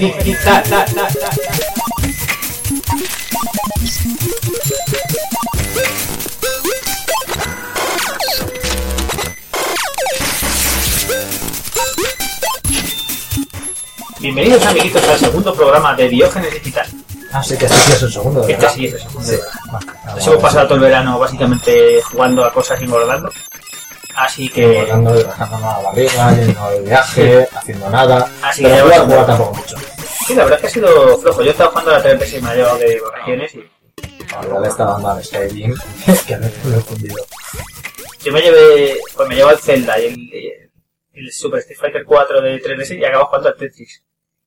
Digital. Bienvenidos amiguitos al segundo programa de Diógenes Digital. Ah, sí, que este sí es el segundo, Este ¿verdad? sí es el segundo. Sí. Nos Vale, hemos pasado todo el verano básicamente jugando a cosas y engordando. Así que... Engordando y bajando la barriga, yendo de viaje, haciendo nada. Así pero que jugar, jugar tampoco mucho. Sí, la verdad es que ha sido flojo. Yo he estado jugando a la 3DS y me ha llevado de vacaciones y Ahora le está dando al Skyrim, que me lo he fundido. yo me llevé, pues me llevo el Zelda y el, el Super Street Fighter 4 de 3DS y acabo jugando al Tetris.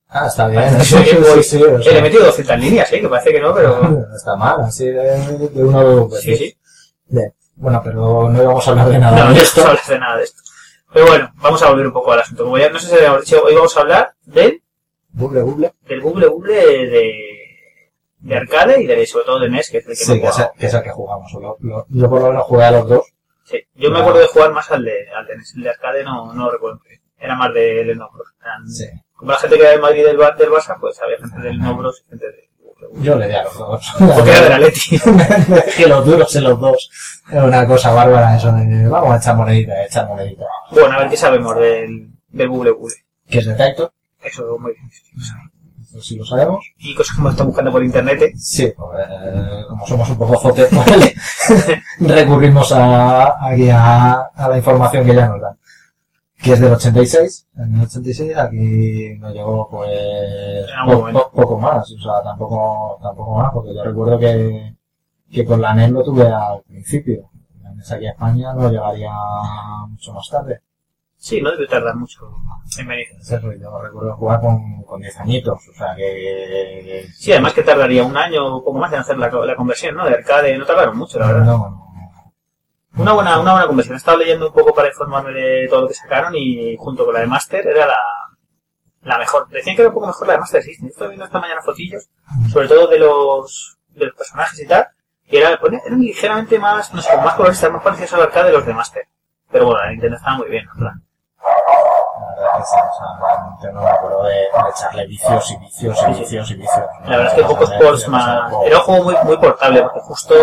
Ah, está bien, eso sí, sí, sí, o Eh, sea, le he metido 200 líneas, ¿eh? que parece que no, pero... no está mal, así de, de uno a dos veces. Sí, sí. Bien. Bueno, pero no íbamos a hablar de nada No, de no esto. hablas de nada de esto. Pero bueno, vamos a volver un poco al asunto. Como ya no sé si habíamos dicho, hoy vamos a hablar del, Buble, buble. del Bubble Bubble de, de arcade y de, sobre todo de NES, que es el que Sí, que es, jugaba. el, que es el que jugamos. Lo- lo- yo por lo menos jugué a los dos. Sí. Yo me Ah. acuerdo de jugar más al de, al de NES. El de arcade no, no lo recuerdo. Era más de, de No Bros. Eran- Sí. Como la gente que era de Madrid del, Bar- del Barça, pues había gente del No Bros y gente Bubble. Yo le di a los dos. Porque era de la Leti. que los duros en los dos. Era una cosa bárbara eso de vamos a echar monedita, echar monedita. bueno, a ver qué sabemos del, del Bubble Bubble. Que es detector, Eso muy sí lo sabemos. Y cosas que hemos estado buscando por internet. ¿eh? Sí, pues, eh, como somos un poco jotes, pues, recurrimos a, aquí a, a la información que ya nos dan. Que es del 86. En el 86 aquí nos llegó pues po- po- poco más, o sea, tampoco, tampoco más, porque yo recuerdo que, que con la NES lo tuve al principio. La NES aquí a España no llegaría mucho más tarde. Sí, no debe tardar mucho en venir. Eso, yo recuerdo jugar con, con 10 añitos, o sea que... Sí, además que tardaría un año o poco más en hacer la, la conversión, ¿no? De arcade, no tardaron mucho, la verdad. No, no. Una buena, una buena conversión. He estado leyendo un poco para informarme de todo lo que sacaron y junto con la de Master era la, la mejor. Decían que era un poco mejor la de Master System. Estoy viendo esta mañana fotillos, sobre todo de los, de los personajes y tal, y era, pues, eran ligeramente más, no sé, con más colores, más parecidos al arcade de los de Master. Pero bueno, la Nintendo estaba muy bien, en plan. La verdad que sí, o sea, realmente no me acuerdo de, de echarle vicios y vicios y vicios y vicios. La verdad es que pocos ports más. Era un juego muy, muy portable, porque justo,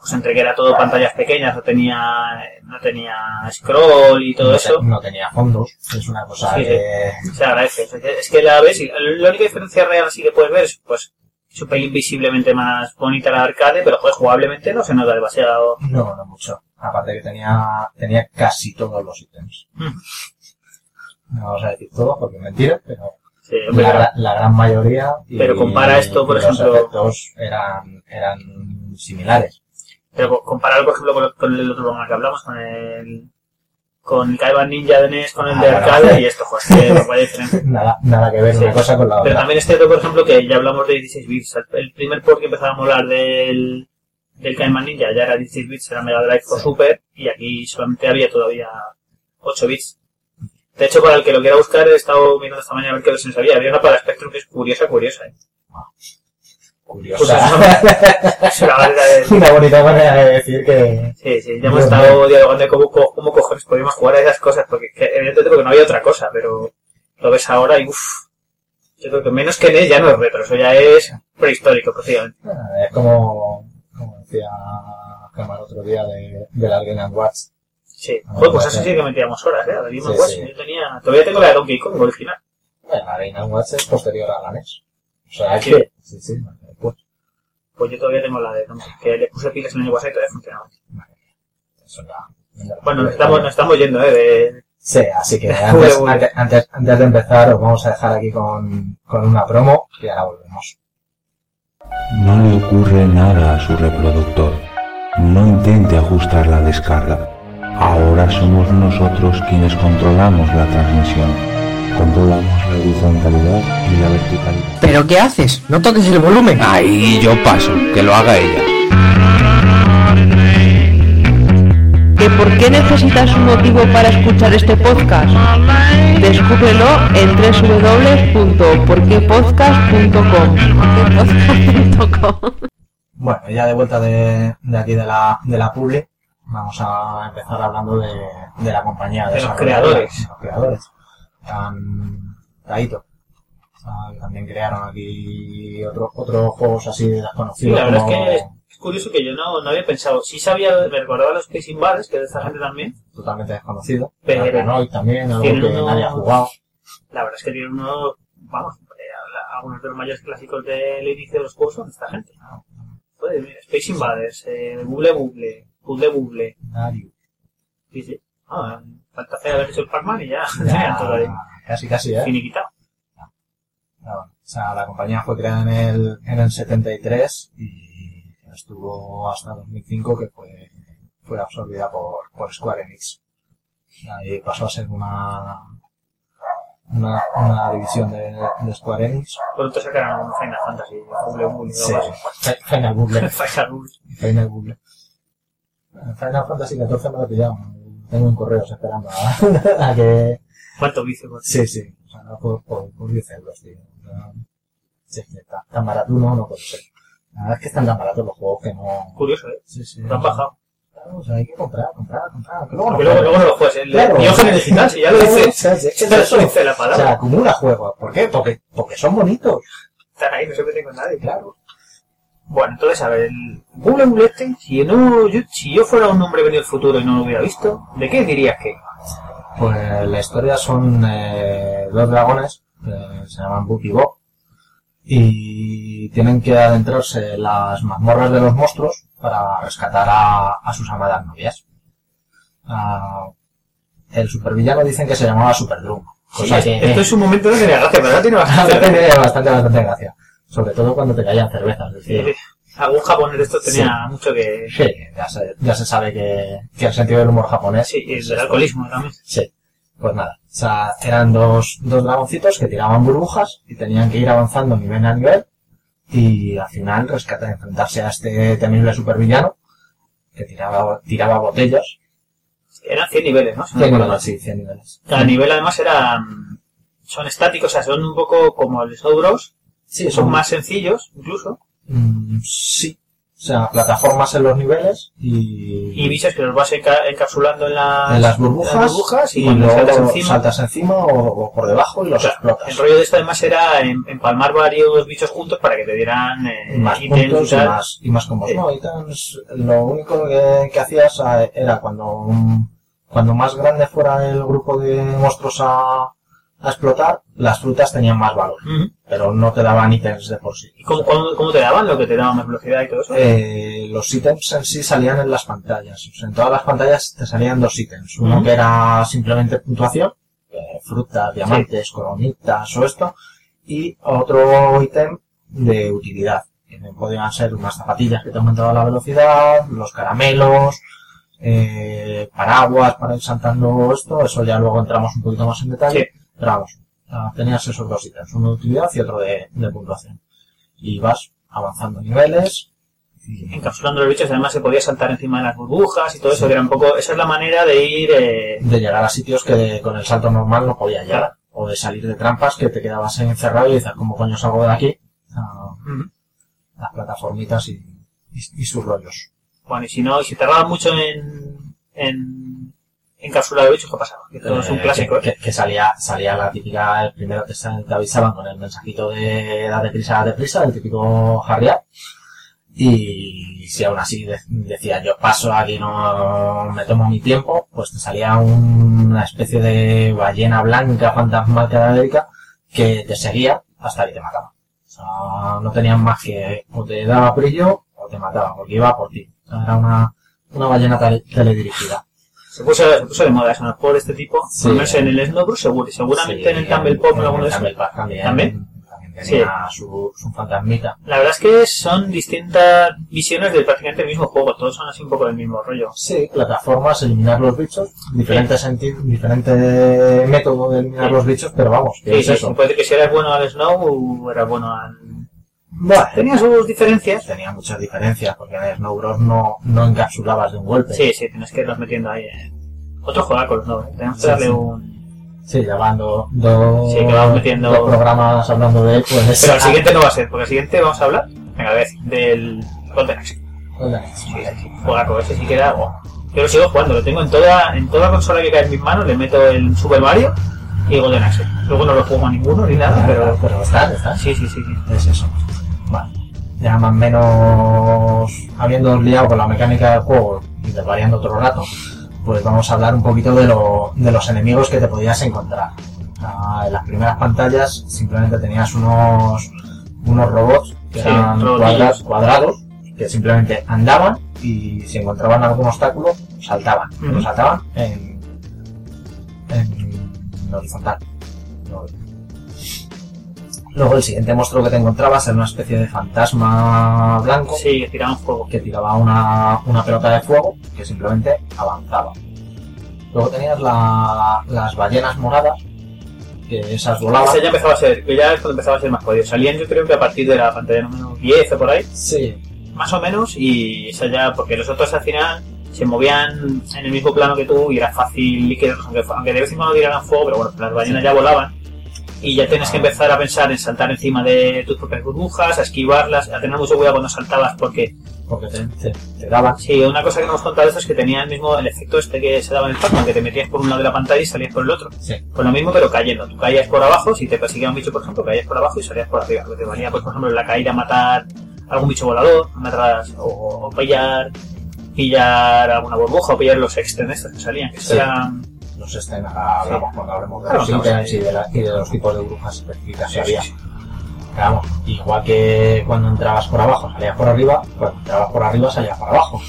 pues entre que era todo pantallas pequeñas, no tenía, no tenía scroll y todo no, eso. te- no tenía fondos, es una cosa Sí, que... Se agradece. Es que la ves y la única diferencia real así que puedes ver es, pues, es un pelín visiblemente más bonita la arcade, pero pues jugablemente no se nota demasiado. No, no mucho. Aparte que tenía, tenía casi todos los ítems. Mm. No vamos a decir todos porque es mentira, pero Sí, la, gra- la gran mayoría. y- Pero compara esto, por ejemplo- Los efectos eran, eran similares. pero co- compararlo, por ejemplo, con, el- con el otro programa que hablamos, con el, con el Kaiban Ninja de NES, con el Ah, de bueno. arcade, y esto, pues, que no puede diferencia. Nada, nada que ver Sí. una cosa con la Pero otra. también este otro, por ejemplo, que ya hablamos de 16 bits. El- primer port que empezábamos a hablar del, del Kaiman Ninja ya era 16 bits, era Mega Drive o Sí. Super, y aquí solamente había todavía 8 bits. De hecho, para el que lo quiera buscar, he estado mirando esta mañana a ver qué versión había. Había una para Spectrum que es curiosa, curiosa. ¿eh? Curiosa. Pues es una manera de- una bonita manera de decir que... Sí, sí, ya hemos estado dialogando de cómo, cómo cojones podíamos jugar a esas cosas, porque que, evidentemente porque no había otra cosa, pero lo ves ahora y uff. Yo creo que menos que NES ya no es retro, eso ya es prehistórico, prácticamente. Es como, como decía Gemma el otro día de, de la Game Watch. Sí, Ah, Joder, pues eso sí que metíamos horas, ¿eh? A la Game Sí, Watch. sí. Yo tenía, todavía tengo la de Donkey Kong original. Bueno, la Game Watch es posterior a la NES. O sea, Sí. que... Sí, sí, después. Pues yo todavía tengo la de Donkey que le puse pilas en el WhatsApp y todavía funcionaba. Eso ya... Bueno, nos estamos, nos estamos yendo, ¿eh? De... Sí, así que antes, antes, antes de empezar os vamos a dejar aquí con, con una promo y ahora volvemos. No le ocurre nada a su reproductor. No intente ajustar la descarga. Ahora somos nosotros quienes controlamos la transmisión. Controlamos la horizontalidad y la verticalidad. ¿Pero qué haces? No toques el volumen. Ahí yo paso, que lo haga ella. ¿Que por qué necesitas un motivo para escuchar este podcast? Descúbrelo en www.porquepodcast.com. Bueno, ya de vuelta de, de aquí de la, de la Publi, vamos a empezar hablando de, de la compañía. De los creadores. de los creadores. Um, Taito. Que también crearon aquí otros otros juegos así Sí, desconocidos. la verdad como es que es, curioso que yo no, no había pensado. Sí sabía, me recordaba los Space Invaders, que es de esta gente también. totalmente desconocido. Pero- Arkanoid también, algo que unos- nadie ha jugado. La verdad es que tienen uno, vamos, eh, algunos de los mayores clásicos del inicio de los juegos son de esta gente. Joder, mira, Space Invaders, eh, Bubble Bubble, Puzzle Nadie. sí, sí. Ah, falta hacer haber hecho el Pac-Man y ya, tenían todo ahí Casi, casi, ¿eh? finiquitado. Pero bueno, o sea, la compañía fue creada en el, en el 73 y estuvo hasta 2005 que fue, fue absorbida por, por Square Enix. Ahí pasó a ser una, una, una división de, de Square Enix. Pronto sacarán un Final Fantasy, Bubble Bubble, Sí, Final Bubble. Final Bubble. Final Bubble. Final Fantasy XIV me lo pillaron. Tengo en correos esperando a, a que... ¿Cuánto vicio? Sí, sí. O sea, por, por, por 10 euros, tío. O sí, es que está- tan barato no, no puede ser. La verdad es que están tan baratos los juegos que no... Curioso, ¿eh? Sí, sí. Han bajado. Claro, o sea, hay que comprar, comprar, comprar. Que luego no luego, luego no lo juegas. El Claro. Diógenes digital, si ya lo dices. o sea, sí, es que Eso es eso. dice la O palabra. sea, acumula juegos. ¿Por qué? Porque, porque son bonitos. Están ahí, no se meten con nadie. Claro. Bueno, entonces, a ver, el Bubble este, si, no, yo, si yo fuera un hombre venido del futuro y no lo hubiera visto, ¿de qué dirías que? Pues la historia son eh, dos dragones que se llaman Book y Bob y tienen que adentrarse en las mazmorras de los monstruos para rescatar a, a sus amadas novias. Ah, el supervillano dicen que se llamaba Superdrum. Sí, que esto es un momento de tenía gracia, pero ahora tiene bastante, bastante, bastante gracia. Sobre todo cuando te caían cervezas. Es decir, Algún japonés de estos tenía mucho que... sí, ya se, ya se sabe que, que el sentido del humor japonés Sí, y el alcoholismo también. Sí, pues nada. O sea, eran dos, dos dragoncitos que tiraban burbujas y tenían que ir avanzando nivel a nivel y al final rescatar, enfrentarse a este temible supervillano que tiraba, tiraba botellas. Eran 100 niveles, ¿no? Si no 100 recuerdo niveles, mal. sí, 100 niveles. Cada nivel además era... mm, Son estáticos, o sea, son un poco como el Snow Bros. Sí, Son más sencillos, incluso. Mm, sí. O sea, plataformas en los niveles y, Y bichos que los vas enca- encapsulando en las, en las burbujas, en las burbujas y, y, luego saltas encima... saltas encima o, o por debajo y los O sea, explotas. El rollo de esto además era em- empalmar varios bichos juntos para que te dieran eh, más ítems puntos y y más, y más combos. No, ítems, lo único que, que hacías eh, era cuando, cuando más grande fuera el grupo de monstruos a, a explotar, las frutas tenían más valor, pero no te daban ítems de por sí. ¿Y cómo, cómo- cómo te daban? ¿Lo que te daba más velocidad y todo eso? Eh, los ítems en sí salían en las pantallas. O sea, en todas las pantallas te salían dos ítems. Uno que era simplemente puntuación, eh, frutas, diamantes, coronitas o esto, y otro ítem de utilidad. Que podían ser unas zapatillas que te aumentaban la velocidad, los caramelos, eh, paraguas para ir saltando esto, eso ya luego entramos un poquito más en detalle. Vamos, ah, tenías esos dos ítems, uno de utilidad y otro de, de puntuación. Y vas avanzando niveles. y- Encapsulando los bichos, además se podía saltar encima de las burbujas y todo eso, que era un poco... Esa es la manera de ir... eh, de llegar a sitios que con el salto normal no podía llegar. O de salir de trampas que te quedabas encerrado y dices, ¿cómo coño salgo de aquí? Ah, las plataformitas y, y, y sus rollos. Bueno, y si no, si tardabas mucho en... en encapsular los bichos, ¿qué pasaba? Que todo es un Eh, clásico, que, ¿eh? que- que salía, salía la típica, el primero que te avisaban con el mensajito de date prisa, date prisa, el típico harriar. Y si aún así de- decía yo paso aquí, no me tomo mi tiempo, pues te salía una especie de ballena blanca fantasmal cadavérica que te seguía hasta que te mataba. O sea, no tenían más que o te daba brillo o te mataba, porque iba por ti. O sea, era una, una ballena tele- teledirigida. Se puso, se puso de moda eso. Por este tipo. Sí. Menos en el Snowbrook seguro. y Seguramente Sí, en el Tumble Pop en alguno de esos. También, ¿También? tenía su, su fantasmita. La verdad es que son distintas visiones de prácticamente el mismo juego. Todos son así un poco del mismo rollo. Sí, plataformas, eliminar los bichos, diferente sentido, diferente método de eliminar Sí. los bichos, pero vamos, que Sí, es sí, eso. sí, puede que si eras bueno al Snow o eras bueno al... Bueno, Tenía sus diferencias. tenía muchas diferencias, porque en Snow Bros no, no encapsulabas de un golpe. Sí, sí, tienes que irlos metiendo ahí. eh. Otro juego con los. Tenemos que Sí, darle sí. un... Sí, llevando dos, Sí, que vamos metiendo- dos programas hablando de él, pues... Pero el siguiente no va a ser, porque el siguiente vamos a hablar, venga, a ver, del Golden Axe. Sí, sí, sí. Juegaco, ese sí que era... oh. Yo lo sigo jugando, lo tengo en toda, en toda consola que cae en mis manos, le meto el Super Mario y Golden Axe. Luego no lo juego a ninguno ni nada, pero... pero está, está. Sí, sí, sí. sí. Es eso. Vale. Ya más o menos habiendo liado con la mecánica del juego y desvariando otro rato, pues vamos a hablar un poquito de, lo- de los enemigos que te podías encontrar. Sea, en las primeras pantallas simplemente tenías unos, unos robots que Sí, eran cuadrados que simplemente andaban y si encontraban algún obstáculo saltaban. Pero Ujú. saltaban en, en horizontal. No- Luego el siguiente monstruo que te encontrabas era una especie de fantasma blanco Sí, que tiraban fuego. que tiraba una, una pelota de fuego que simplemente avanzaba. Luego tenías la- las ballenas moradas, que esas volaban. Ese ya empezaba a ser, que ya es cuando empezaba a ser más jodido. Salían yo creo que a partir de la pantalla número 10 o por ahí, Sí, más o menos, y esa ya, porque los otros al final se movían en el mismo plano que tú y era fácil liquidarlos, aunque, aunque de vez en cuando tiraran fuego, pero bueno, las ballenas ya volaban. Y ya tienes que empezar a pensar en saltar encima de tus propias burbujas, a esquivarlas, a tener mucho cuidado cuando saltabas, porque porque te, te- te daban. sí, una cosa que no hemos contado esto es que tenía el mismo, el efecto este que se daba en el Pac-Man, que te metías por un lado de la pantalla y salías por el otro. Sí, Pues lo mismo, pero cayendo. Tú caías por abajo, si te perseguía un bicho, por ejemplo, caías por abajo y salías por arriba. Lo que te valía, pues, por ejemplo, en la caída matar algún bicho volador, matar, o, o pillar, pillar alguna burbuja, o pillar los estos que salían, que Sí. eran... los estén hablamos cuando hablemos de los ítems y de, la- y de los tipos de burbujas específicas que había. vamos, igual que cuando entrabas por abajo salías por arriba, cuando entrabas por arriba salías por abajo.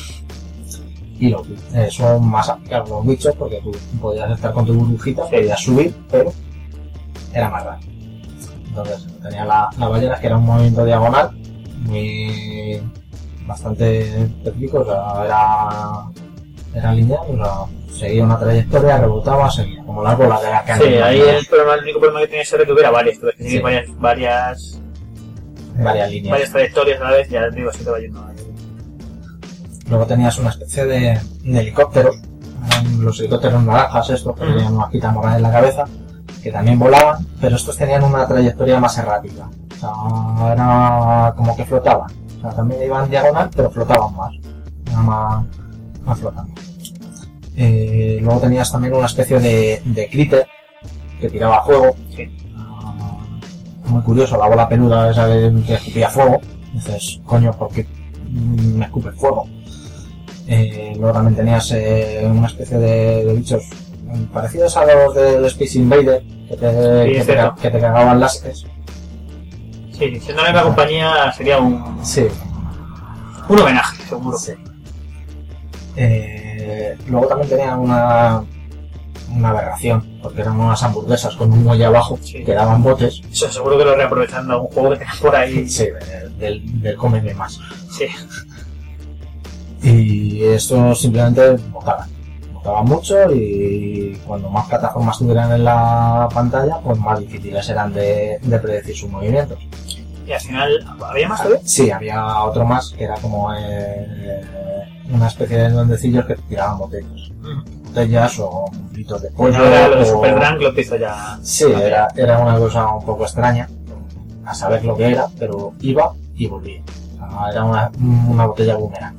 Y los, eh, son más aplicables los bichos porque tú podías estar con tu burbujita, podías subir, pero era más grande. Entonces tenía la, la ballena que era un movimiento diagonal muy bastante específico, o sea, era, era lineal, o sea, seguía una trayectoria, rebotaba, seguía como las bolas de las que Sí, ahí el, problema, el único problema que tenía era que hubiera varias, tuve que seguir Sí. varias, varias, varias líneas. varias trayectorias a la vez, ya digo, así te va yendo. Luego tenías una especie de, de helicópteros, eran los helicópteros naranjas estos, que tenían una hojita morada en la cabeza, que también volaban, pero estos tenían una trayectoria más errática. O sea, era como que flotaban. O sea, también iban diagonal, pero flotaban más. Era más, Eh, luego tenías también una especie de, de critter que tiraba fuego. Sí. Muy curioso, la bola peluda esa que, que escupía fuego. Dices, coño, ¿por qué me escupe fuego? Eh, luego también tenías eh, una especie de, de bichos parecidos a los del Space Invader, que te, Sí, que te, que te cagaban láseres. Sí, siendo la misma compañía sería un, Sí, un homenaje, seguro. sí. Eh, luego también tenían una, una aberración, porque eran unas hamburguesas con un muelle abajo Sí. que daban botes. Eso seguro que lo reaprovechan de algún juego que tengan por ahí. Sí, de- del, del cómeme más. Sí. Y esto simplemente botaban. Botaban mucho y cuando más plataformas tuvieran en la pantalla, pues más difíciles eran de, de predecir sus movimientos. Y al final, ¿había más todavía? Sí, había otro más que era como eh, una especie de duendecillos que tiraban botellas. Botellas o gritos de Pues pollo. ahora lo de o- Super Drunk lo hizo ya. Sí, era, era una cosa un poco extraña, a saber lo que era, pero iba y volvía. O sea, era una, una botella boomerang.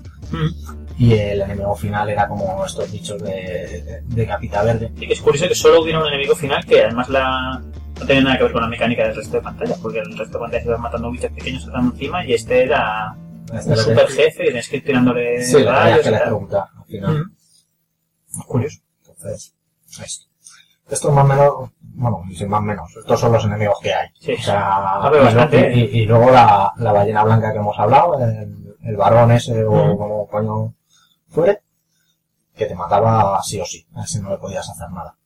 Y el enemigo final era como estos bichos de, de capita verde. Y que es curioso que solo hubiera un enemigo final que además la... no tenía nada que ver con la mecánica del resto de pantalla, porque el resto de pantalla se iban matando bichos pequeños saltando encima y este era un super jefe y tenías que ir tirándole Sí, rayos que tal. preguntar al final. Mm. Curioso. Entonces, esto. Esto más o menos, bueno, sin más o menos, estos son los enemigos que hay. Sí. O sea, pero y, bastante. y- y- y luego la, la ballena blanca que hemos hablado, el, el varón ese o Mm. como coño fuere, que te mataba sí o sí, a ese no le podías hacer nada.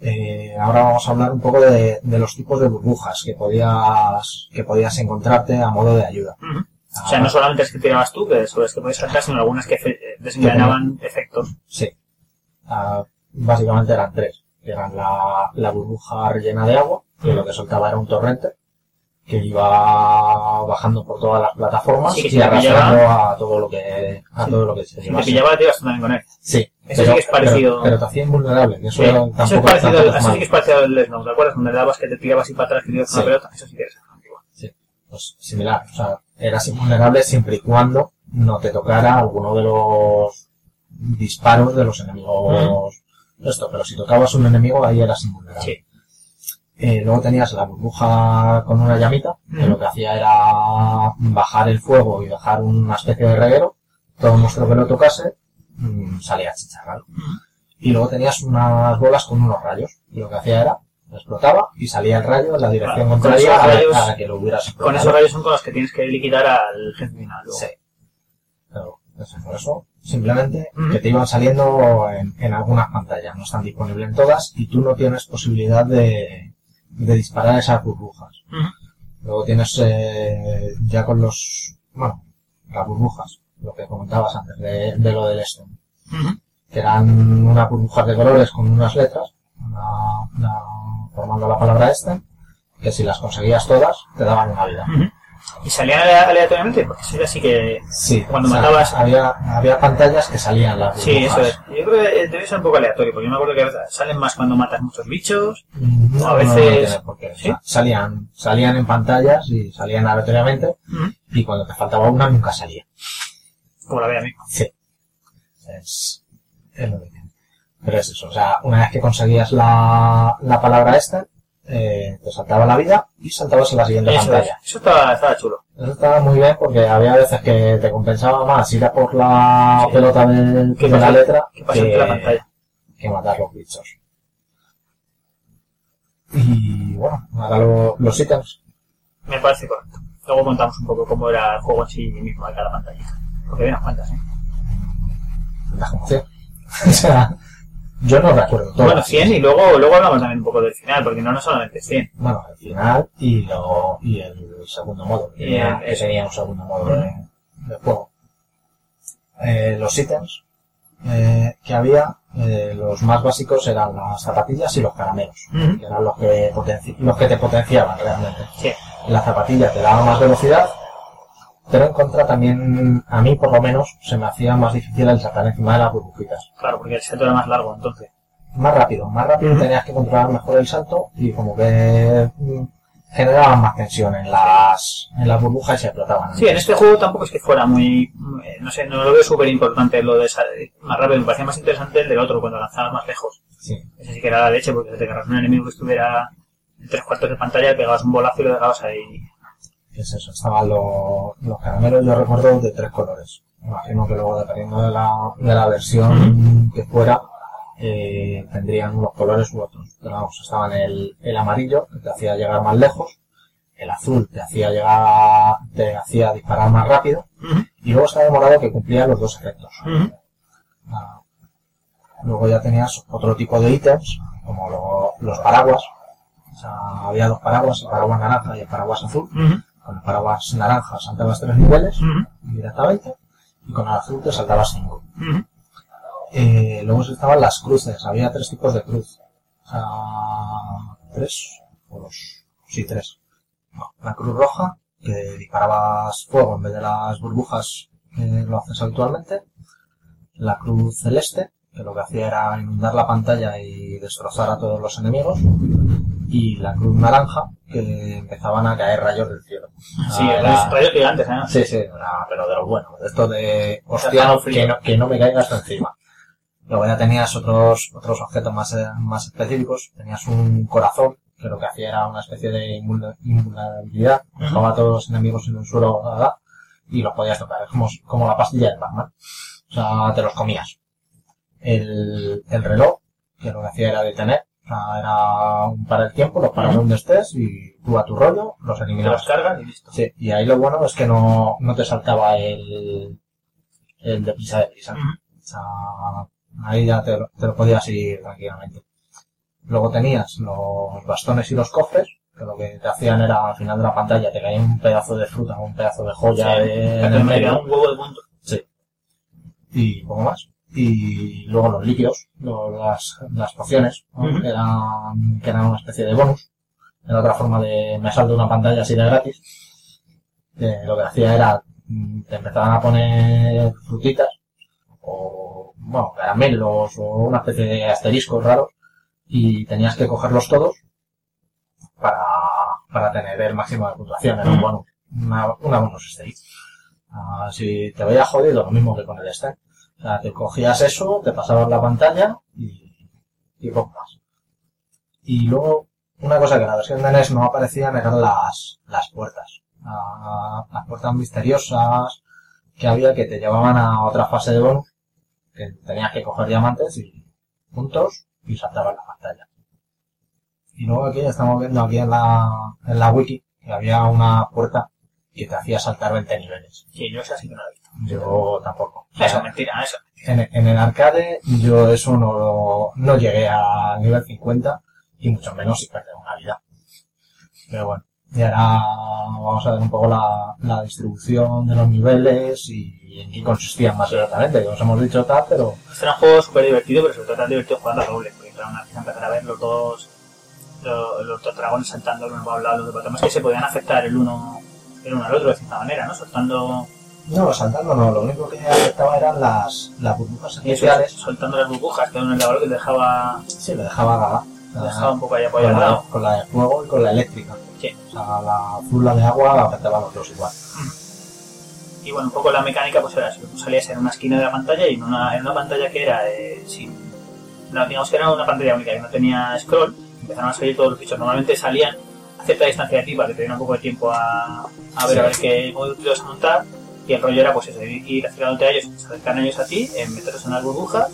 Eh, ahora vamos a hablar un poco de, de los tipos de burbujas que podías, que podías encontrarte a modo de ayuda. O sea, no solamente es que tirabas tú, que sobre las que podías saltar, sino algunas que desencadenaban efectos. Sí. Ah, básicamente eran tres. Eran la, la burbuja rellena de agua, que lo que soltaba era un torrente, que iba bajando por todas las plataformas Sí, y si arrastrando pillaba- a todo lo que, a todo lo que se Si te llevase. pillaba, te ibas también con él. Sí. Ese sí que es parecido- Pero, pero te hacía invulnerable, que eso Sí. tampoco Eso es parecido, así que es parecido al Note, ¿te acuerdas? Donde dabas que te tirabas y para atrás que te la pelota. Eso sí que es. Pues similar. O sea, eras invulnerable siempre y cuando no te tocara alguno de los disparos de los enemigos, esto, pero si tocabas un enemigo ahí eras invulnerable. Sí. Eh, luego tenías la burbuja con una llamita, que lo que hacía era bajar el fuego y dejar una especie de reguero. Todo monstruo que lo tocase mm, salía chicharrado. Y luego tenías unas bolas con unos rayos. Y lo que hacía era, explotaba y salía el rayo en la dirección Claro, contraria a, la- rayos- a la que lo hubieras explotado. Con esos rayos son con los que tienes que liquidar al jefe final. Sí. Pero, eso, por eso, simplemente que te iban saliendo en, en algunas pantallas, no están disponibles en todas y tú no tienes posibilidad de, de disparar esas burbujas. Luego tienes eh, ya con los, bueno, las burbujas, lo que comentabas antes de, de lo del este, Ujú. que eran unas burbujas de colores con unas letras, una- una- formando la palabra este, que si las conseguías todas, te daban una vida. Y salían alea- aleatoriamente, porque eso ya sí que... Sí, Cuando matabas- había, había pantallas que salían las Sí, eso es. Yo creo que debe ser un poco aleatorio, porque yo me acuerdo que salen más cuando matas muchos bichos. No, A veces- no tiene por qué. ¿Sí? Salían, salían en pantallas y salían aleatoriamente y cuando te faltaba una nunca salía. Como la vea misma. Sí. Es, es lo que. Pero es eso, o sea, una vez que conseguías la, la palabra esta, eh, te saltaba la vida y saltabas a la siguiente Eso, es. pantalla. eso estaba, estaba chulo. Eso estaba muy bien porque había veces que te compensaba más ir a por la Sí. pelota del- ¿Qué de la letra ¿Qué pasa entre la pantalla? que matar los bichos. Y bueno, ahora lo- los ítems. Me parece correcto. Luego contamos un poco cómo era el juego en sí mismo de cada pantalla. Porque había unas cuantas, ¿eh? las como 100. o sea, yo no recuerdo todo. Bueno, 100 y luego, luego hablamos también un poco del final, porque no, no solamente 100. Bueno, el final y, lo, y el segundo modo. Que Y tenía, el- que tenía un segundo modo de, de juego. Eh, los ítems eh, que había, eh, los más básicos eran las zapatillas y los caramelos. Que eran los que, los que te potenciaban realmente. Sí. La zapatilla te daba más velocidad, pero en contra también, a mí por lo menos, se me hacía más difícil el saltar encima de las burbujitas. Claro, porque el salto era más largo, entonces. Más rápido, más rápido tenías que controlar mejor el salto y como que mm, generaban más tensión en las, en las burbujas y se explotaban. Sí, en este juego tampoco es que fuera muy... eh, No sé, no lo veo súper importante lo de sa- más rápido. Me parecía más interesante el del otro, cuando lanzabas más lejos. Sí. Ese sí que era la leche, porque te cargas un enemigo que estuviera en tres cuartos de pantalla, pegabas un bolazo y lo dejabas ahí. ¿Qué es eso? Estaban los, los caramelos, yo recuerdo, de tres colores. Me Imagino que luego, dependiendo de la, de la versión que fuera, eh, tendrían unos colores u otros. Pero vamos, estaban el, el amarillo, que te hacía llegar más lejos, el azul te hacía llegar, te hacía disparar más rápido, y luego estaba el morado que cumplía los dos efectos. Ah, Luego ya tenías otro tipo de ítems, como lo- los paraguas. O sea, había dos paraguas, el paraguas naranja y el paraguas azul. Con el paraguas naranja saltabas tres niveles directamente y con el azul te saltabas cinco. Eh, luego estaban las cruces, había tres tipos de cruz. O sea, tres o dos. Sí, tres. No, la cruz roja, que disparabas fuego en vez de las burbujas que lo haces habitualmente. La cruz celeste, que lo que hacía era inundar la pantalla y destrozar a todos los enemigos. Y la cruz naranja, que empezaban a caer rayos del cielo. Sí, Ah, rayos, era- rayos gigantes, ¿eh? Sí, sí, era- pero de lo bueno. De esto de, hostia, que, no, que no me caigas encima. Luego ya tenías otros, otros objetos más, más específicos. Tenías un corazón, que lo que hacía era una especie de invulner- invulnerabilidad. Dejaba a todos los enemigos en el suelo ¿verdad? y los podías tocar. Es como, como la pastilla del Batman. O sea, te los comías. El, el reloj, que lo que hacía era detener. Un para el tiempo, los paras donde estés y tú a tu rollo los eliminabas. los cargas y listo. Sí, y ahí lo bueno es que no, no te saltaba el, el deprisa deprisa. Ujú. O sea, ahí ya te, lo- te lo podías ir tranquilamente. Luego tenías los bastones y los cofres, que lo que te hacían era al final de la pantalla te caía un pedazo de fruta o un pedazo de joya Sí, de- en el medio. un huevo de punto. Y poco más. Y luego los líquidos, lo- las, las pociones, que, eran, que eran una especie de bonus. Era otra forma de me salto una pantalla así de gratis. Que lo que hacía era, mm, te empezaban a poner frutitas, o, bueno, caramelos, o una especie de asteriscos raros, y tenías que cogerlos todos para, para tener el máximo de puntuación. Era un bonus, una, una bonus stage. Ah, si te veías jodido, lo mismo que con el stack. Sea, te cogías eso, te pasabas la pantalla y, y poco. Y luego, una cosa que en la versión de NES no aparecían eran las, las puertas. La- las puertas misteriosas que había que te llevaban a otra fase de bonus, que tenías que coger diamantes y puntos y saltabas la pantalla. Y luego aquí estamos viendo aquí en la, en la wiki que había una puerta que te hacía saltar 20 niveles. Sí, yo esa sí que no la he visto. Yo tampoco. Eso es mentira, eso. en, en el arcade yo eso no, no llegué a nivel 50 y mucho menos si perdí una vida. Pero bueno, y ahora vamos a ver un poco la, la distribución de los niveles y en qué consistían más exactamente. Que os hemos dicho tal, pero Este era un juego súper divertido, pero sobre todo tan divertido jugando a doble, porque claro, una vez empezar a ver los dos, los, los dos dragones saltando el uno para un lado, los dos para otro, más que se podían afectar el uno, el uno al otro de cierta manera, ¿no? Soltando, no, saltando no, lo único que afectaba eran las, las burbujas iniciales. soltando las burbujas, que era un elevador que dejaba, Sí, lo dejaba gaga. te dejaba un poco ahí apoyado con, al la, lado. con la de fuego y con la eléctrica. Sí. O sea, la azul, la de agua, afectaba a los dos igual. Y bueno, un poco la mecánica pues era así, salías en una esquina de la pantalla y en una, en una pantalla que era eh, sin... No, digamos que era una pantalla única, que no tenía scroll, empezaron a salir todos los bichos. Normalmente salían cierta distancia de ti para que te diera un poco de tiempo a, a ver Sí. a ver qué módulo te a montar. Y el rollo era pues eso, ir acercándote a ellos, se acercan ellos a ti, eh, meterlos en las burbujas,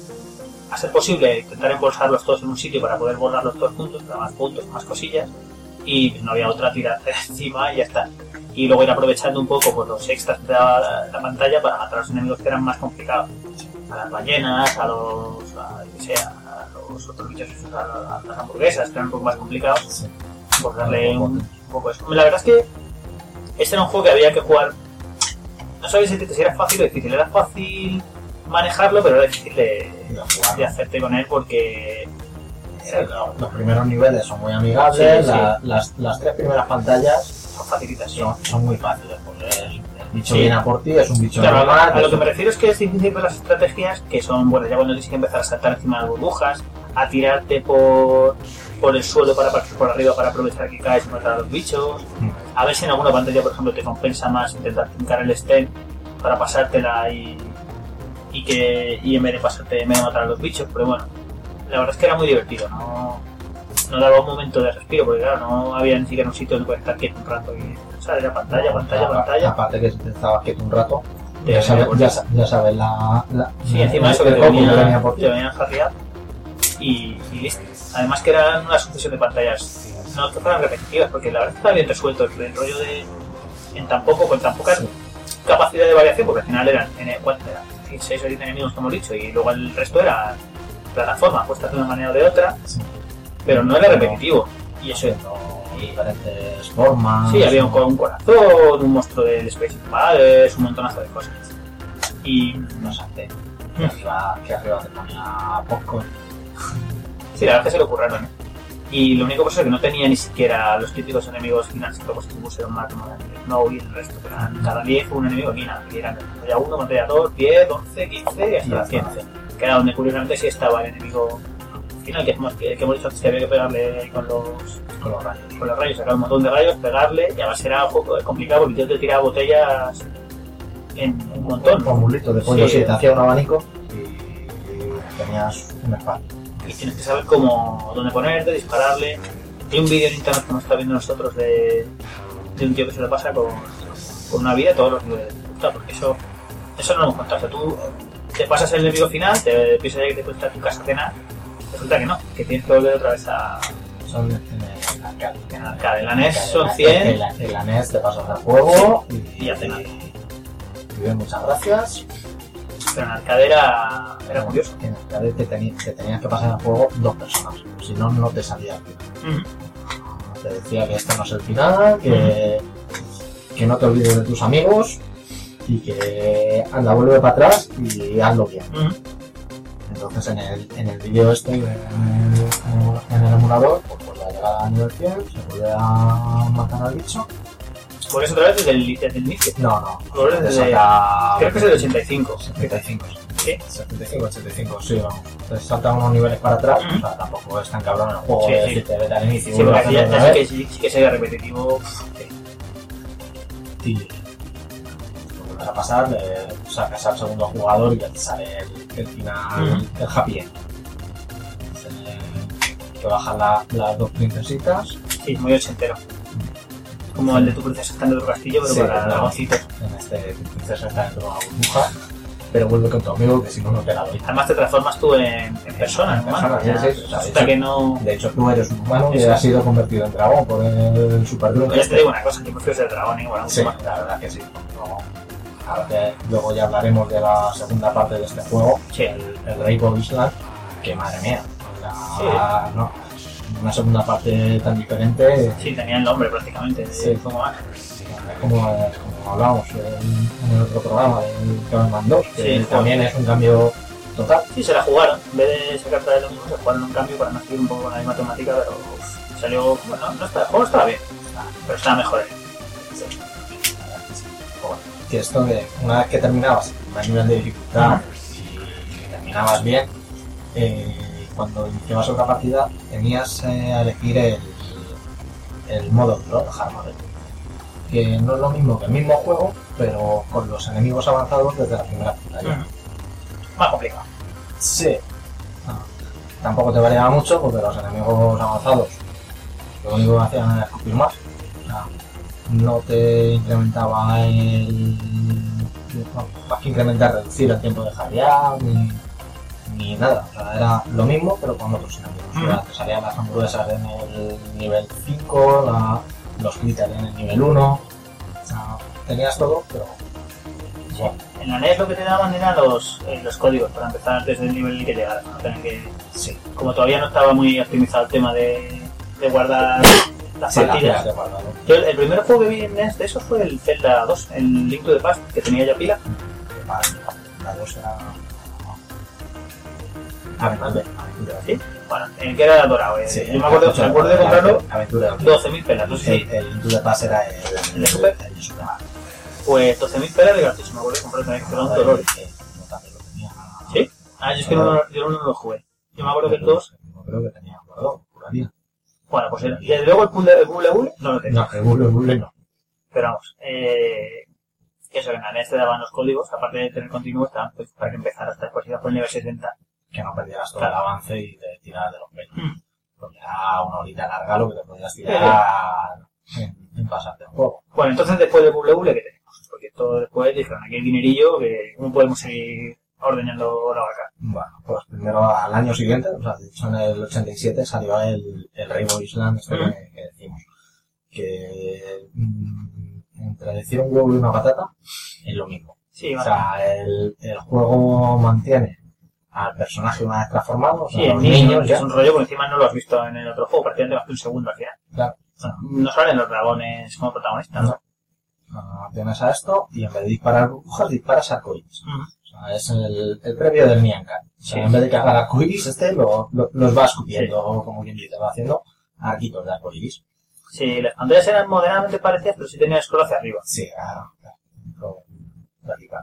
a ser posible intentar embolsarlos todos en un sitio para poder borrarlos todos juntos, para más puntos, más cosillas, y pues, no había otra tirar encima y ya está y luego ir aprovechando un poco pues, los extras de la, la pantalla para matar a los enemigos que eran más complicados. A las ballenas, a los, a, a los otros bichos, a, a las hamburguesas, que eran un poco más complicados. Por darle un, un poco eso. La verdad es que este era un juego que había que jugar, no sabía si si era fácil o difícil, era fácil manejarlo, pero era difícil de, De de hacerte con él porque los primeros niveles son muy amigables, Sí, sí. la- las, las tres primeras pantallas son facilitas. sí. son, son muy fáciles, porque el, bicho Sí. viene a por ti, es un bicho Claro, normal. a lo que un- me refiero es que es difícil ver las estrategias que son buenas. Ya cuando tienes que empezar a saltar encima de las burbujas, a tirarte por, por el suelo para partir por arriba para aprovechar que caes y matar a los bichos. A ver si en alguna pantalla, por ejemplo, te compensa más intentar trincar el stem para pasártela y, y que y en vez de pasarte en vez de matar a los bichos. Pero bueno, la verdad es que era muy divertido. No, no daba un momento de respiro porque claro, no había ni siquiera un sitio donde poder estar quieto un rato y o sea, era pantalla, pantalla, pantalla. Aparte que si te estabas quieto un rato, Te ya sabes, venía ya, sa- ya sabes la, la- Sí, encima el- eso que te venía, venía te venían jarrear y, y listo. Además que eran una sucesión de pantallas, no que fueran repetitivas, porque la verdad es que estaba bien resuelto el, el rollo de en tan poco, con tan poca Sí. capacidad de variación, porque al final eran, en, ¿cuánto eran? 6 o 10 enemigos como hemos dicho, y luego el resto era plataforma, puestas de una manera o de otra, Sí. pero no era repetitivo. Y eso Haciendo diferentes formas. Sí, había un, un corazón, un monstruo de Space Invaders, un montonazo de cosas. Y No sé, que arriba, que arriba te ponía popcorn. Sí, la verdad es que se lo ocurrieron. ¿eh? Y lo único pues, es que no tenía ni siquiera los típicos enemigos finales, que luego se pusieron más como el Snow y el resto. que eran cada 10 un enemigo aquí, nada, y eran pantalla 1, pantalla 2, 10, 11, 15 y hasta la 100. Que era donde curiosamente sí estaba el enemigo final, que hemos, que, que hemos dicho antes que había que pegarle con los, Con los rayos. con los rayos, sacar un montón de rayos, pegarle, y además era un poco complicado porque tío te tiraba botellas en un montón. Con mulitos de pollo, Sí. sí, te hacía un abanico y tenías un espacio. Y tienes que saber cómo, dónde ponerte, dispararle. Hay un vídeo en internet que nos está viendo nosotros de, de un tío que se lo pasa con, con una vida todos los niveles. Claro, porque eso, eso no lo hemos contado. O sea, tú te pasas el enemigo final, te piensas que te puedes ir a tu casa cenar, resulta que no, que tienes que volver otra vez a, Son en el arcade. en el arcade. En la NES son En 100 la, en la NES te pasas al juego y, y ya te nada. y bien, muchas gracias. Pero en arcade era, era curioso. En arcade te, te tenías que pasar el juego dos personas, si no, no te salía el final. Te decía que este no es el final, que, que no te olvides de tus amigos y que anda, vuelve para atrás y hazlo bien. Entonces en el, en el vídeo este, en el, en el emulador, pues vuelve a llegar a nivel 100, se vuelve a matar al bicho. Eso otra vez desde el, desde el inicio. No, no, Vuelve te desde- saca- Creo que es el 85. 75. Sí. 75, 85, sí, vamos. Te salta unos niveles para atrás, o sea, tampoco es tan cabrón el juego Sí, de sí. decirte vete al inicio Sí, porque ya, ya sí, que, sí, sí que sería repetitivo. sí. y vuelves a pasar, le sacas al segundo jugador y ya te sale el, el final, el happy end. Le- te bajan la- las dos princesitas. Sí, muy ochentero. Como el de tu princesa está en otro castillo, pero Sí, para no. dragoncitos. En este, tu princesa está dentro de una burbuja, pero vuelve con tu amigo que si no, no te la doy. Además te transformas tú en, en persona, en En humano. persona, ya. sí, sí, o sea, Resulta de que no... De hecho, tú eres un humano y has sido convertido en dragón por el Super Ya este. te digo una cosa, yo prefiero ser dragón igual, Sí, más. la verdad que sí. Que- luego ya hablaremos de la segunda parte de este juego, el, el Rainbow Island, que madre mía, la- no, una segunda parte tan diferente, Sí, tenía el nombre prácticamente. de Sí. cómo va. como, como hablamos en, en el otro programa del Caberman 2, que Sí, también es un cambio total. Sí, se la jugaron. En vez de sacar para lo mismo, se jugaron un cambio para no seguir un poco con la misma temática, pero uf, salió. Bueno, no está, el juego estaba bien, pero estaba mejor. Bueno, que esto de una vez que terminabas un nivel de dificultad y terminabas bien, eh, cuando iniciabas otra partida tenías eh, a elegir el, el modo de hard mode, que no es lo mismo que el mismo juego, pero con los enemigos avanzados desde la primera pantalla. Más complicado. Sí. No, tampoco te variaba mucho porque los enemigos avanzados lo único que hacían era escupir más. O sea, no te incrementaba el. más que incrementar, reducir el tiempo de jadear ni, ni nada. O sea, era lo mismo pero con otros enemigos. O sea, te salían las hamburguesas en el nivel 5, la- los critters en el nivel 1. O sea, tenías todo, pero. En la NES lo que te daban eran los, eh, los códigos para empezar desde el nivel que llegaras. No tener que, sí. como todavía no estaba muy optimizado el tema de, de guardar las Sí, partidas. Yo, el primer juego que vi en NES de eso fue el Zelda 2, el Link to the Past, que tenía ya pila. La 2 era. Aventura. Aventura. ¿Sí? Bueno, el que era dorado. eh. Sí, Yo me acuerdo, me acuerdo de comprarlo Aventura. 12.000 pelas. No sé si El, el Pass era el, ¿El de Super? El de Super. Pues 12.000 pelas de gratis, me acuerdo de comprar también, que era un dolor. No, también lo tenía. ¿Sí? Ah, yo es que no, yo no lo jugué. Yo me acuerdo que el 2, No creo que tenía guardado, juraría. bueno, pues y desde luego el puzzle, el Bule Bule no lo tenía. No, el Google, el Google no. Pero vamos, eh, que eso, que en la NES te daban los códigos, aparte de tener continuo, estaban pues, para que empezaras hasta después ibas por el nivel 60. Que no perdieras todo Claro. el avance y te tiraras de los pelos. Mm. Porque era una horita larga lo que te podías tirar en, en pasarte el juego. Bueno, entonces después del Bule Bule, ¿qué tenemos? Porque todo después dijeron, aquí hay dinerillo, que cómo podemos seguir ordeñando la vaca. Bueno, pues primero al año siguiente, o sea, de hecho en el 87 salió el, el Rainbow Island este que, que decimos. Que mm, entre decir un huevo y una patata es lo mismo. Sí, O sea, el, el juego mantiene al personaje una vez transformado, o sea, Sí, el los niño, niños que es un rollo, por encima no lo has visto en el otro juego, prácticamente más que un segundo al final. Claro. No salen los dragones como protagonistas, ¿no? Ah, tienes a esto y en vez de disparar burbujas, disparas arcoíris. Ujú. O sea, es el, el previo del Niancan. O sea, Sí. en vez de que haga arcoíris, este lo, lo- los va escupiendo, como quien dice, va haciendo arquitos de arcoíris. Sí, las pantallas eran moderadamente parecidas, pero sí tenía scroll hacia arriba. Sí, claro. Lo vertical.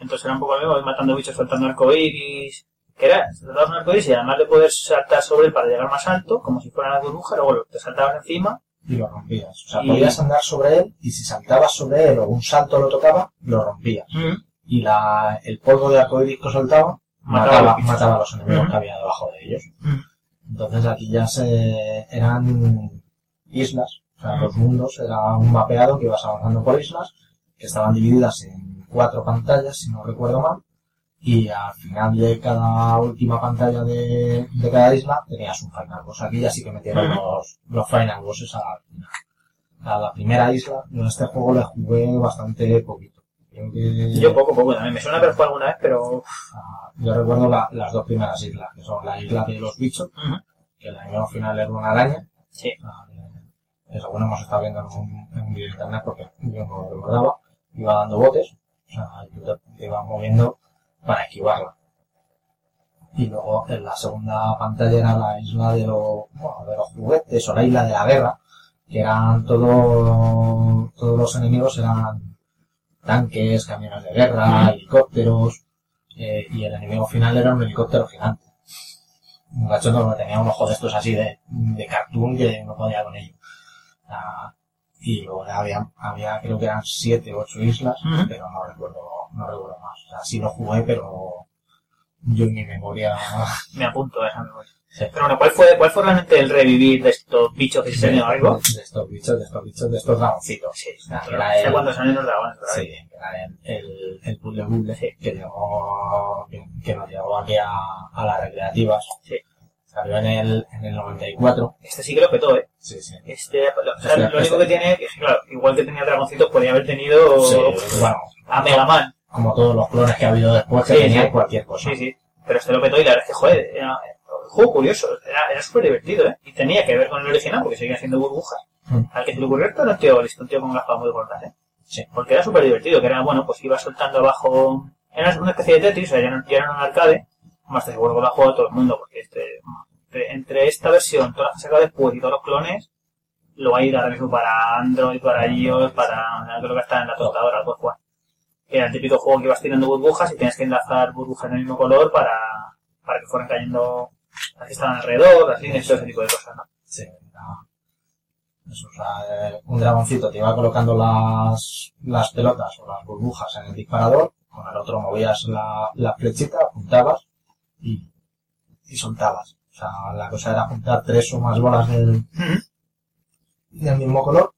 Entonces era un poco ir matando bichos soltando arcoiris. Que era, soltabas un arcoiris y además de poder saltar sobre él para llegar más alto, como si fuera una burbuja, luego te saltabas encima. Y lo rompías. O sea, Y- podías andar sobre él y si saltabas sobre él o un salto lo tocaba, lo rompías. Y la, el polvo de arcoíris que soltaba Mataba mataba, a los bichos. mataba a los enemigos Ujú. que había debajo de ellos. Ujú. Entonces aquí ya se eran islas, o sea, los mundos era un mapeado que ibas avanzando por islas, que estaban divididas en cuatro pantallas, si no recuerdo mal, y al final de cada última pantalla de, de cada isla tenías un final boss. Aquí ya sí que metieron los, los final bosses al final. A la primera isla, yo en este juego le jugué bastante poquito. Creo que... Yo poco, poco también. Me suena que lo jugué alguna vez, pero... Ah, Yo recuerdo la- las dos primeras islas, que son la isla de los bichos, Ujú. que el enemigo final era una araña. Sí. Ah, eh, Eso bueno hemos estado viendo en un, en un vídeo de internet porque yo no lo recordaba. Iba dando botes, te, te ibas moviendo para esquivarla. Y luego en la segunda pantalla era la isla de, los bueno, de los juguetes o la isla de la guerra, que eran todo, todos los enemigos eran tanques, camiones de guerra, helicópteros, eh, y el enemigo final era un helicóptero gigante. Un cachondo que tenía un ojo de estos así de, de cartoon que no podía con ello. Y luego ya había, había, creo que eran siete o ocho islas, pero no recuerdo, no recuerdo más. O sea, sí lo jugué, pero yo en mi memoria... Me apunto a esa memoria. Sí. Pero bueno, ¿cuál fue, ¿cuál fue realmente el revivir de estos bichos que se han ido algo? De estos bichos, de estos bichos, de estos dragoncitos. Sí, pero era el- salen los dragones, ¿verdad? Sí, era el, el, el puzzle que llegó, que, que nos llegó aquí a, a las recreativas. Sí. Salió en el, en el 94. Este sí que lo petó, ¿eh? Sí, sí. Este, lo, o sea, Este- lo único este- que tiene es que, claro, igual que tenía dragoncitos, podría haber tenido Sí, bueno, a Mega Man. como todos los clones que ha habido después, que Sí, tenían sí. cualquier cosa. Sí, sí. Pero este lo petó y la verdad es que, joder, era un juego curioso. Era, era súper divertido, ¿eh? Y tenía que ver con el original porque seguía siendo burbujas. Mm. Al que se le ocurrió esto era un tío listo, un tío con gafas muy gordas, ¿eh? Sí. Porque era súper divertido, que era, bueno, pues iba soltando abajo... Era una especie de Tetris, o sea, ya no, ya era un arcade. Más te seguro que lo ha jugado todo el mundo, porque este, entre, esta versión, todas las que sacado después y todos los clones, lo ir ahora mismo para Android, para iOS, para... Creo que está en la tostadora, jugar. Que era el típico juego que ibas tirando burbujas y tienes que enlazar burbujas del mismo color para, para que fueran cayendo las que estaban alrededor, las líneas todo ese tipo de cosas, ¿no? Sí, era- eso, o sea, un dragoncito te iba colocando las, las pelotas o las burbujas en el disparador, con el otro movías la, la flechita, apuntabas y, y soltabas. O sea, la cosa era juntar tres o más bolas del, del mismo color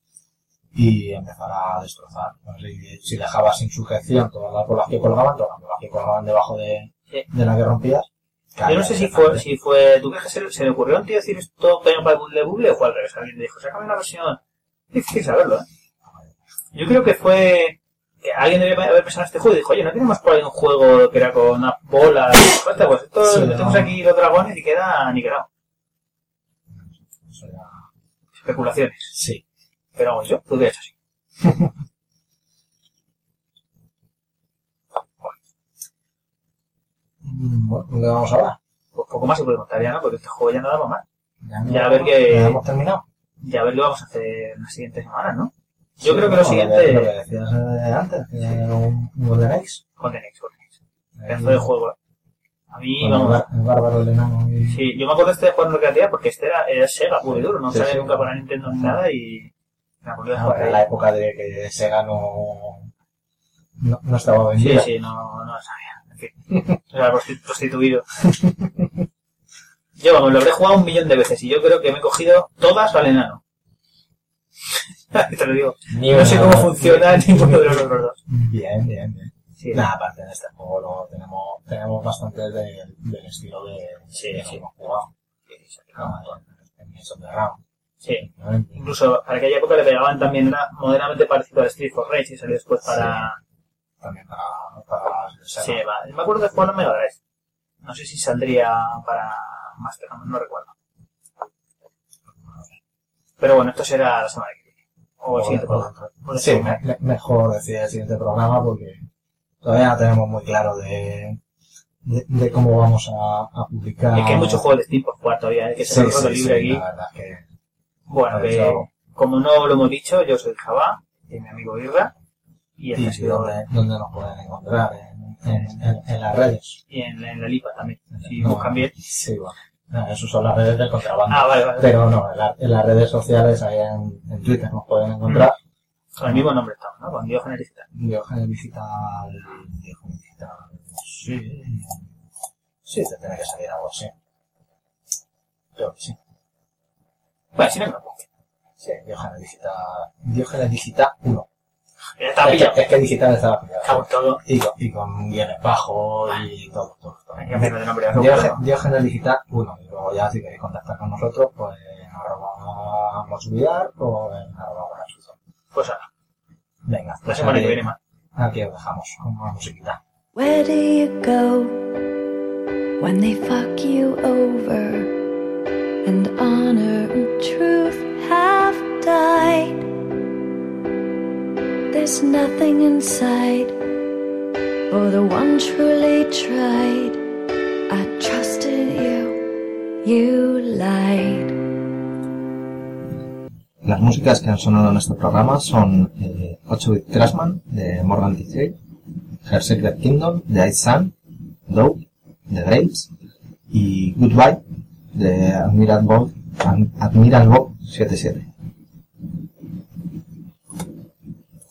y empezar a destrozar. Pues, si, dejabas sin sujeción todas las bolas que colgaban, todas las bolas que colgaban debajo de, Sí. de la que rompías. Yo no sé si fue, si fue, ¿tú crees que se, se le ocurrió a un tío decir esto peño para el buble buble o fue al revés? Alguien dijo, sácame una versión. Difícil saberlo, ¿eh? Yo creo que fue, que alguien debe haber pensado en este juego y dijo, oye, ¿no tenemos por ahí un juego que era con una bola? Hostia, pues esto, Sí, metemos no. aquí los dragones y queda ni quedado. Era- Especulaciones. Sí. Pero vamos, yo lo hubiera hecho así. Bueno, ¿dónde vamos ahora? Pues poco más se puede contar ya, ¿no? Porque este juego ya no daba más. Ya, Ya, a ver qué- ya hemos terminado. Ya a ver qué vamos a hacer en las siguientes semanas, ¿no? Yo Sí, creo que lo bueno, siguiente... Lo que decías antes, era un, Golden Axe. Golden Axe, Golden Axe. Pedazo de juego. A mí, el, vamos... el bárbaro, el enano y... Sí, yo me acuerdo de este de jugar en recreativa porque este era, era Sega puro y duro, no Sí, sale sí. nunca para Nintendo ni nada y me acuerdo de Ah, jugar ahí. la época de que Sega no... No, no estaba Sí, vendida. sí, no, no lo sabía. En fin, era prosti- prostituido. Yo, vamos, lo habré jugado un millón de veces y yo creo que me he cogido todas al enano. Te lo digo. Ni No sé cómo funciona ninguno de los otros dos. Bien, bien, bien. Sí, Nada, aparte de este juego luego tenemos, tenemos bastante de- del estilo de, Sí, de sí. que hemos jugado. sí, sí, ¿no? En, en Maze of the Round. sí. ¿no? Incluso para aquella época le pegaban también, era moderadamente parecido al Street for Rage y salió después para... También para, para. Sí, va. Me acuerdo de jugarlo en Mega Drive. No sé si saldría para Master, no, no recuerdo. Pero bueno, esto será la semana que viene. O el siguiente programa. Sí, me- mejor decir el siguiente programa porque todavía no tenemos muy claro de, de, de cómo vamos a, a publicar. Es que hay muchos juegos de Steam por jugar todavía, ¿eh? que se Sí, sí, libre sí, aquí. la verdad es que Bueno, que hecho- como no lo hemos dicho, yo soy Java, y mi amigo Irra, y, este y sido- dónde nos pueden encontrar en, en, en, en las redes. y en, en la Lipa también. Si No, buscan bien. Sí, bueno. Eso son las redes del contrabando. Ah, vale, vale. Pero no, en, la- en las redes sociales, ahí en, en Twitter nos pueden encontrar. Con el mismo nombre estamos, ¿no? Con Diógenes Digital. Diógenes Digital. Diógenes Digital. Sí. Sí, te tiene que salir algo así. Creo que sí. Bueno, si no, me lo pongo. Sí, Diógenes Digital. Diógenes Digital 1. Estaba Es que, es que digital estaba pillado. Todo. Y con, y con guiones bajos y todo, todo. todo. Hay que cambiarlo de nombre. a Diógenes, seguro. Diógenes Digital 1. Y luego ya si queréis contactar con nosotros, pues en arroba o en arroba. Pues ahora, Venga, la pues semana que viene más. Aquí os dejamos con una musiquita. Where do you go when they fuck you over and honor and truth have died? There's nothing inside for the one truly tried. I trusted you, you lied. Las músicas que han sonado en este programa son eh, 8-Bit Crashman de Morgan DJ, Her Secret Kingdom de Ice Sun, Dope de Graves y Goodbye de Admiral Bob, Admiral Bob 77.